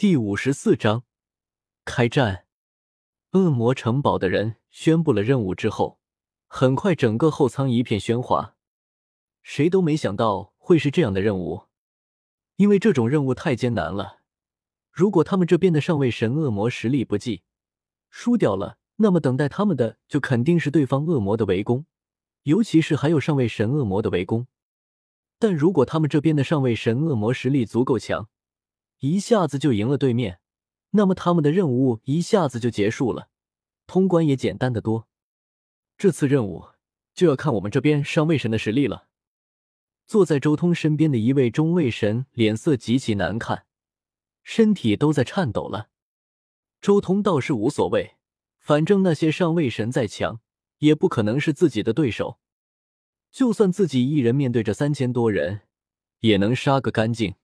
第五十四章开战。恶魔城堡的人宣布了任务之后，很快整个后舱一片喧哗。谁都没想到会是这样的任务，因为这种任务太艰难了。如果他们这边的上位神恶魔实力不济，输掉了，那么等待他们的就肯定是对方恶魔的围攻，尤其是还有上位神恶魔的围攻。但如果他们这边的上位神恶魔实力足够强，一下子就赢了对面，那么他们的任务一下子就结束了，通关也简单的多。这次任务就要看我们这边上位神的实力了。坐在周通身边的一位中位神脸色极其难看，身体都在颤抖了。周通倒是无所谓，反正那些上位神再强，也不可能是自己的对手。就算自己一人面对着三千多人，也能杀个干净。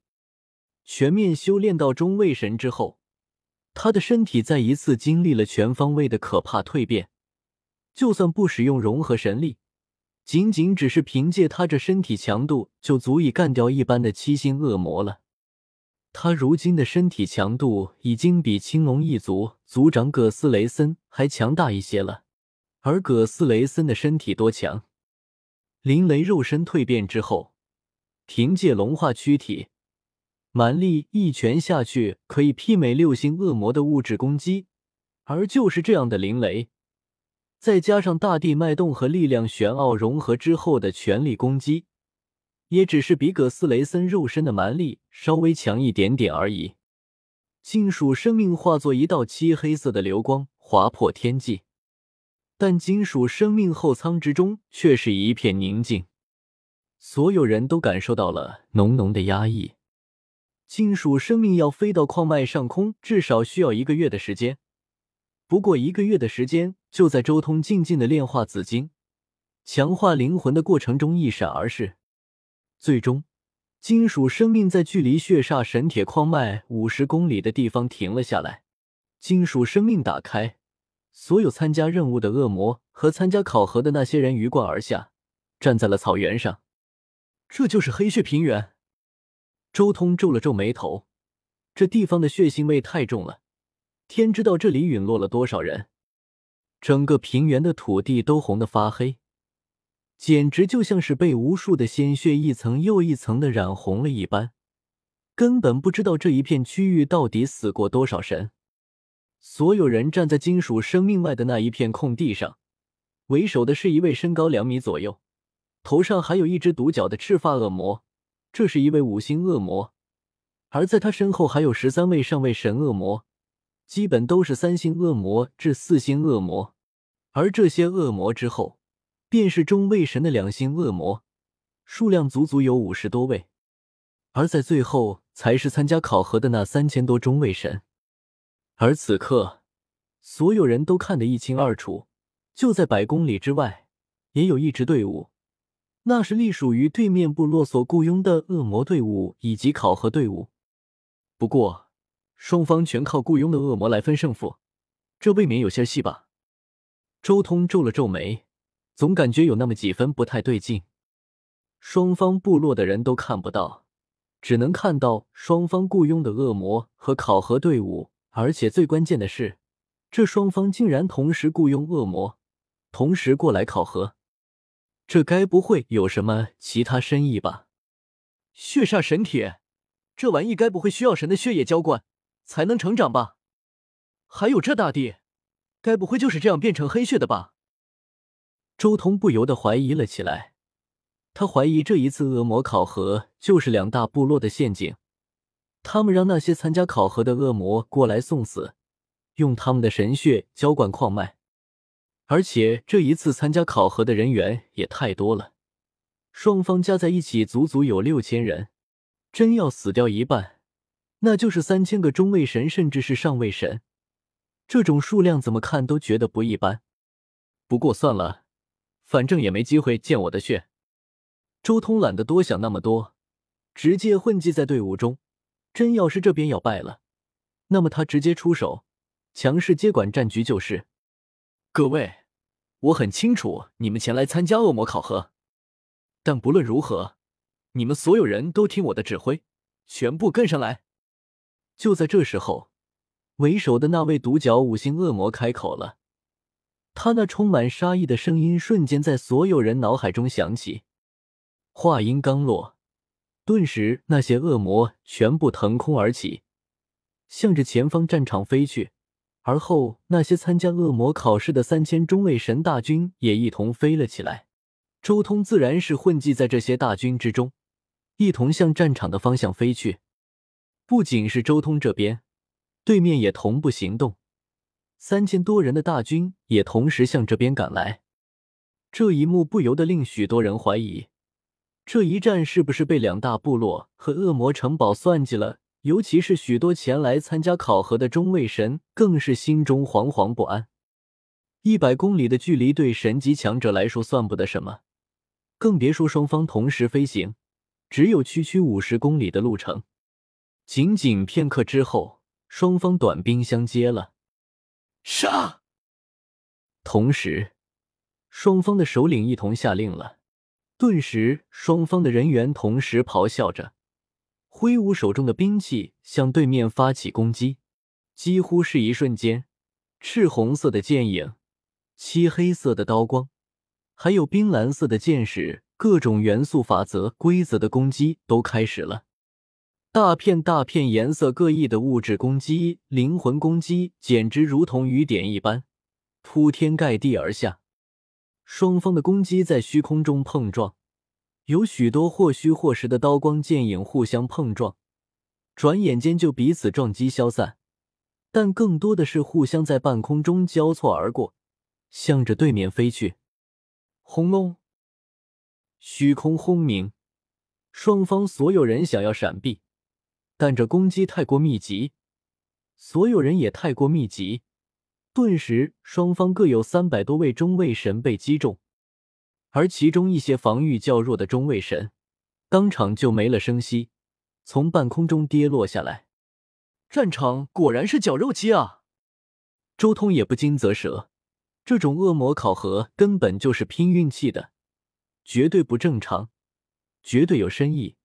全面修炼到中位神之后，他的身体再一次经历了全方位的可怕蜕变。就算不使用融合神力，仅仅只是凭借他这身体强度，就足以干掉一般的七星恶魔了。他如今的身体强度已经比青龙一族族长葛斯雷森还强大一些了。而葛斯雷森的身体多强？灵雷肉身蜕变之后，凭借龙化躯体。蛮力一拳下去，可以媲美六星恶魔的物质攻击，而就是这样的灵雷，再加上大地脉动和力量玄奥融合之后的全力攻击，也只是比葛斯雷森肉身的蛮力稍微强一点点而已。金属生命化作一道漆黑色的流光，划破天际，但金属生命后舱之中却是一片宁静，所有人都感受到了浓浓的压抑。金属生命要飞到矿脉上空，至少需要一个月的时间。不过一个月的时间，就在周通静静的炼化紫金、强化灵魂的过程中一闪而逝。最终，金属生命在距离血煞神铁矿脉五十公里的地方停了下来。金属生命打开，所有参加任务的恶魔和参加考核的那些人鱼贯而下，站在了草原上。这就是黑血平原。周通皱了皱眉头，这地方的血腥味太重了，天知道这里陨落了多少人。整个平原的土地都红得发黑，简直就像是被无数的鲜血一层又一层的染红了一般，根本不知道这一片区域到底死过多少神。所有人站在金属生命外的那一片空地上，为首的是一位身高两米左右，头上还有一只独角的赤发恶魔。这是一位五星恶魔，而在他身后还有十三位上位神恶魔，基本都是三星恶魔至四星恶魔。而这些恶魔之后，便是中位神的两星恶魔，数量足足有五十多位。而在最后，才是参加考核的那三千多中位神。而此刻，所有人都看得一清二楚，就在百公里之外，也有一支队伍。那是隶属于对面部落所雇佣的恶魔队伍以及考核队伍，不过双方全靠雇佣的恶魔来分胜负，这未免有些戏吧？周通皱了皱眉，总感觉有那么几分不太对劲。双方部落的人都看不到，只能看到双方雇佣的恶魔和考核队伍，而且最关键的是，这双方竟然同时雇佣恶魔，同时过来考核。这该不会有什么其他深意吧？血煞神铁，这玩意该不会需要神的血液浇灌才能成长吧？还有这大地，该不会就是这样变成黑血的吧？周通不由得怀疑了起来。他怀疑这一次恶魔考核就是两大部落的陷阱，他们让那些参加考核的恶魔过来送死，用他们的神血浇灌矿脉。而且这一次参加考核的人员也太多了，双方加在一起足足有六千人，真要死掉一半，那就是三千个中位神，甚至是上位神。这种数量怎么看都觉得不一般。不过算了，反正也没机会见我的血。周通懒得多想那么多，直接混迹在队伍中。真要是这边要败了，那么他直接出手，强势接管战局就是。各位，我很清楚你们前来参加恶魔考核，但不论如何，你们所有人都听我的指挥，全部跟上来。就在这时候，为首的那位独角五星恶魔开口了。他那充满杀意的声音瞬间在所有人脑海中响起。话音刚落，顿时那些恶魔全部腾空而起，向着前方战场飞去。而后，那些参加恶魔考试的三千中位神大军也一同飞了起来。周通自然是混迹在这些大军之中，一同向战场的方向飞去。不仅是周通这边，对面也同步行动，三千多人的大军也同时向这边赶来。这一幕不由得令许多人怀疑，这一战是不是被两大部落和恶魔城堡算计了？尤其是许多前来参加考核的中位神，更是心中惶惶不安。一百公里的距离对神级强者来说算不得什么，更别说双方同时飞行，只有区区五十公里的路程。仅仅片刻之后，双方短兵相接了。杀！同时，双方的首领一同下令了。顿时，双方的人员同时咆哮着。挥舞手中的兵器向对面发起攻击，几乎是一瞬间，赤红色的剑影、漆黑色的刀光，还有冰蓝色的剑矢，各种元素法则规则的攻击都开始了。大片大片颜色各异的物质攻击、灵魂攻击，简直如同雨点一般，铺天盖地而下。双方的攻击在虚空中碰撞。有许多或虚或实的刀光剑影互相碰撞，转眼间就彼此撞击消散。但更多的是互相在半空中交错而过，向着对面飞去。轰隆！虚空轰鸣，双方所有人想要闪避，但这攻击太过密集，所有人也太过密集，顿时双方各有三百多位中位神被击中。而其中一些防御较弱的中位神，当场就没了声息，从半空中跌落下来。战场果然是绞肉机啊！周通也不禁啧舌，这种恶魔考核根本就是拼运气的，绝对不正常，绝对有深意。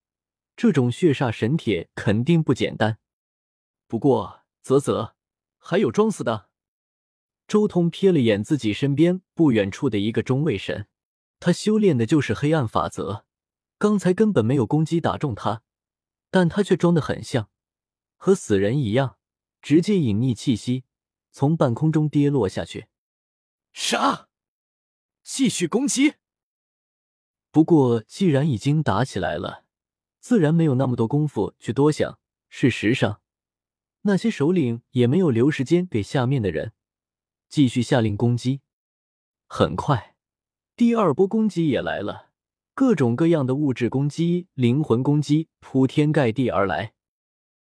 这种血煞神铁肯定不简单。不过，啧啧，还有装死的。周通瞥了眼自己身边不远处的一个中位神。他修炼的就是黑暗法则，刚才根本没有攻击打中他，但他却装得很像，和死人一样，直接隐匿气息，从半空中跌落下去。杀！继续攻击。不过既然已经打起来了，自然没有那么多功夫去多想。事实上，那些首领也没有留时间给下面的人，继续下令攻击。很快。第二波攻击也来了，各种各样的物质攻击、灵魂攻击铺天盖地而来。